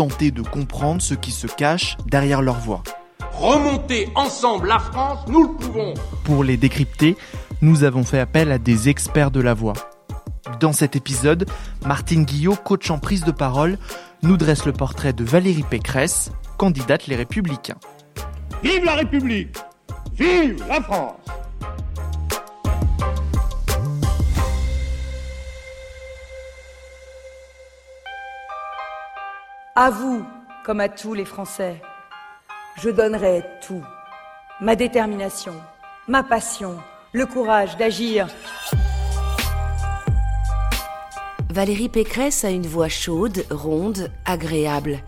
tenter de comprendre ce qui se cache derrière leur voix. Remonter ensemble la France, nous le pouvons. Pour les décrypter, nous avons fait appel à des experts de la voix. Dans cet épisode, Martine Guillot, coach en prise de parole, nous dresse le portrait de Valérie Pécresse, candidate Les Républicains. Vive la République Vive la France À vous, comme à tous les Français, je donnerai tout. Ma détermination, ma passion, le courage d'agir. Valérie Pécresse a une voix chaude, ronde, agréable.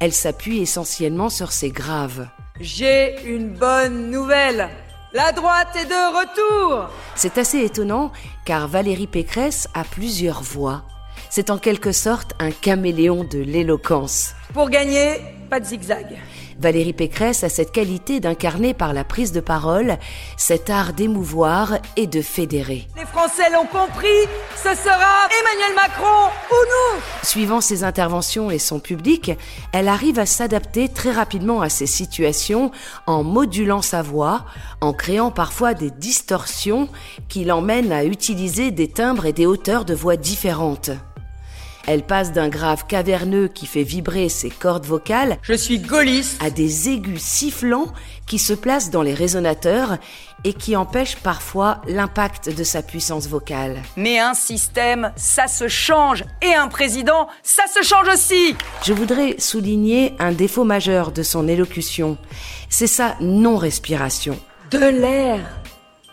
Elle s'appuie essentiellement sur ses graves. J'ai une bonne nouvelle. La droite est de retour. C'est assez étonnant car Valérie Pécresse a plusieurs voix. C'est en quelque sorte un caméléon de l'éloquence. Pour gagner, pas de zigzag. Valérie Pécresse a cette qualité d'incarner par la prise de parole cet art d'émouvoir et de fédérer. Les Français l'ont compris, ce sera Emmanuel Macron ou nous. Suivant ses interventions et son public, elle arrive à s'adapter très rapidement à ces situations en modulant sa voix, en créant parfois des distorsions qui l'emmènent à utiliser des timbres et des hauteurs de voix différentes. Elle passe d'un grave caverneux qui fait vibrer ses cordes vocales Je suis gaulliste. à des aigus sifflants qui se placent dans les résonateurs et qui empêchent parfois l'impact de sa puissance vocale. Mais un système, ça se change. Et un président, ça se change aussi. Je voudrais souligner un défaut majeur de son élocution. C'est sa non-respiration. De l'air,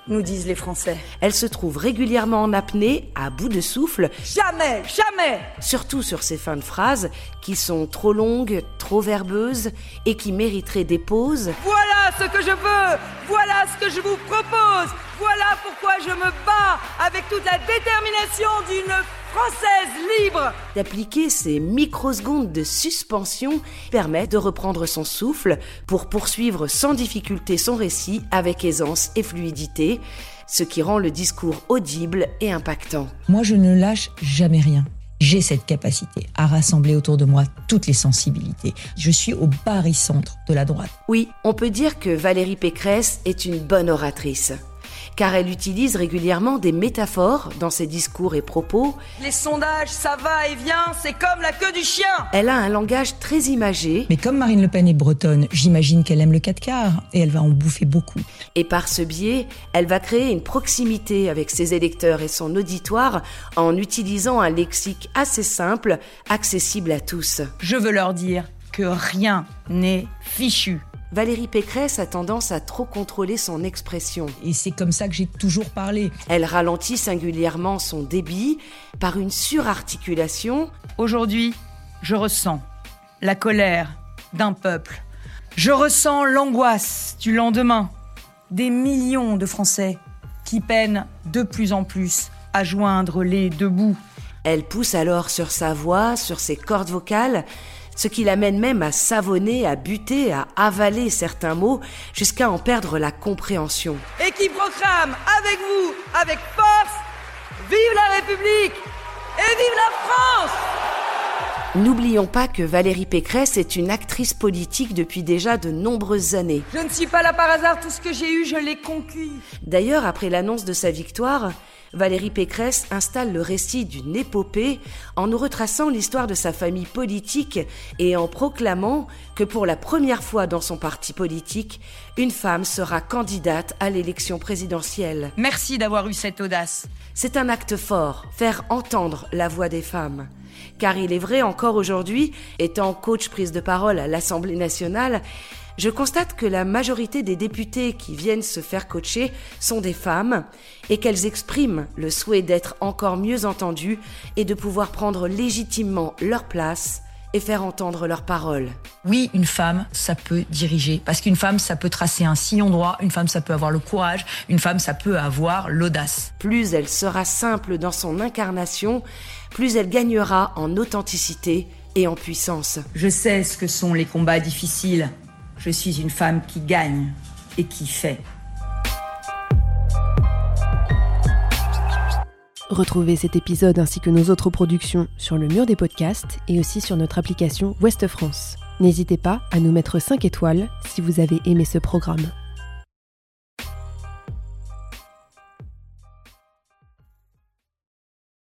nous disent les Français. Elle se trouve régulièrement en apnée, à bout de souffle, Jamais, jamais. surtout sur ses fins de phrases qui sont trop longues, trop verbeuses et qui mériteraient des pauses Voilà ce que je veux. Voilà ce que je vous propose. Voilà pourquoi je me bats avec toute la détermination d'une Française libre. D'appliquer ces microsecondes de suspension permet de reprendre son souffle pour poursuivre sans difficulté son récit avec aisance et fluidité, ce qui rend le discours audible et impactant. Moi, je ne lâche jamais rien. J'ai cette capacité à rassembler autour de moi toutes les sensibilités. Je suis au barycentre de la droite. Oui, on peut dire que Valérie Pécresse est une bonne oratrice, car elle utilise régulièrement des métaphores dans ses discours et propos. Les sondages, ça va et vient, c'est comme la queue du chien. Elle a un langage très imagé Mais comme Marine Le Pen est bretonne, j'imagine qu'elle aime le 4 quarts et elle va en bouffer beaucoup. et par ce biais, elle va créer une proximité avec ses électeurs et son auditoire en utilisant un lexique assez simple, accessible à tous. Je veux leur dire que rien n'est fichu. Valérie Pécresse a tendance à trop contrôler son expression. Et c'est comme ça que j'ai toujours parlé. Elle ralentit singulièrement son débit par une surarticulation Aujourd'hui, je ressens la colère d'un peuple. Je ressens l'angoisse du lendemain. Des millions de Français qui peinent de plus en plus à joindre les deux bouts. Elle pousse alors sur sa voix, sur ses cordes vocales, ce qui l'amène même à savonner, à buter, à avaler certains mots, jusqu'à en perdre la compréhension. Et qui proclame avec vous, avec force, Vive la République et vive la France N'oublions pas que Valérie Pécresse est une actrice politique depuis déjà de nombreuses années. Je ne suis pas là par hasard, tout ce que j'ai eu, je l'ai conquis. D'ailleurs, après l'annonce de sa victoire, Valérie Pécresse installe le récit d'une épopée en nous retraçant l'histoire de sa famille politique et en proclamant que pour la première fois dans son parti politique, une femme sera candidate à l'élection présidentielle. Merci d'avoir eu cette audace. C'est un acte fort, faire entendre la voix des femmes. Car il est vrai encore aujourd'hui, étant coach prise de parole à l'Assemblée nationale, je constate que la majorité des députés qui viennent se faire coacher sont des femmes et qu'elles expriment le souhait d'être encore mieux entendues et de pouvoir prendre légitimement leur place et faire entendre leurs paroles. Oui, une femme, ça peut diriger. Parce qu'une femme, ça peut tracer un sillon droit. Une femme, ça peut avoir le courage. Une femme, ça peut avoir l'audace. Plus elle sera simple dans son incarnation, plus elle gagnera en authenticité et en puissance. Je sais ce que sont les combats difficiles. Je suis une femme qui gagne et qui fait. Retrouvez cet épisode ainsi que nos autres productions sur le mur des podcasts et aussi sur notre application Ouest France. N'hésitez pas à nous mettre 5 étoiles si vous avez aimé ce programme.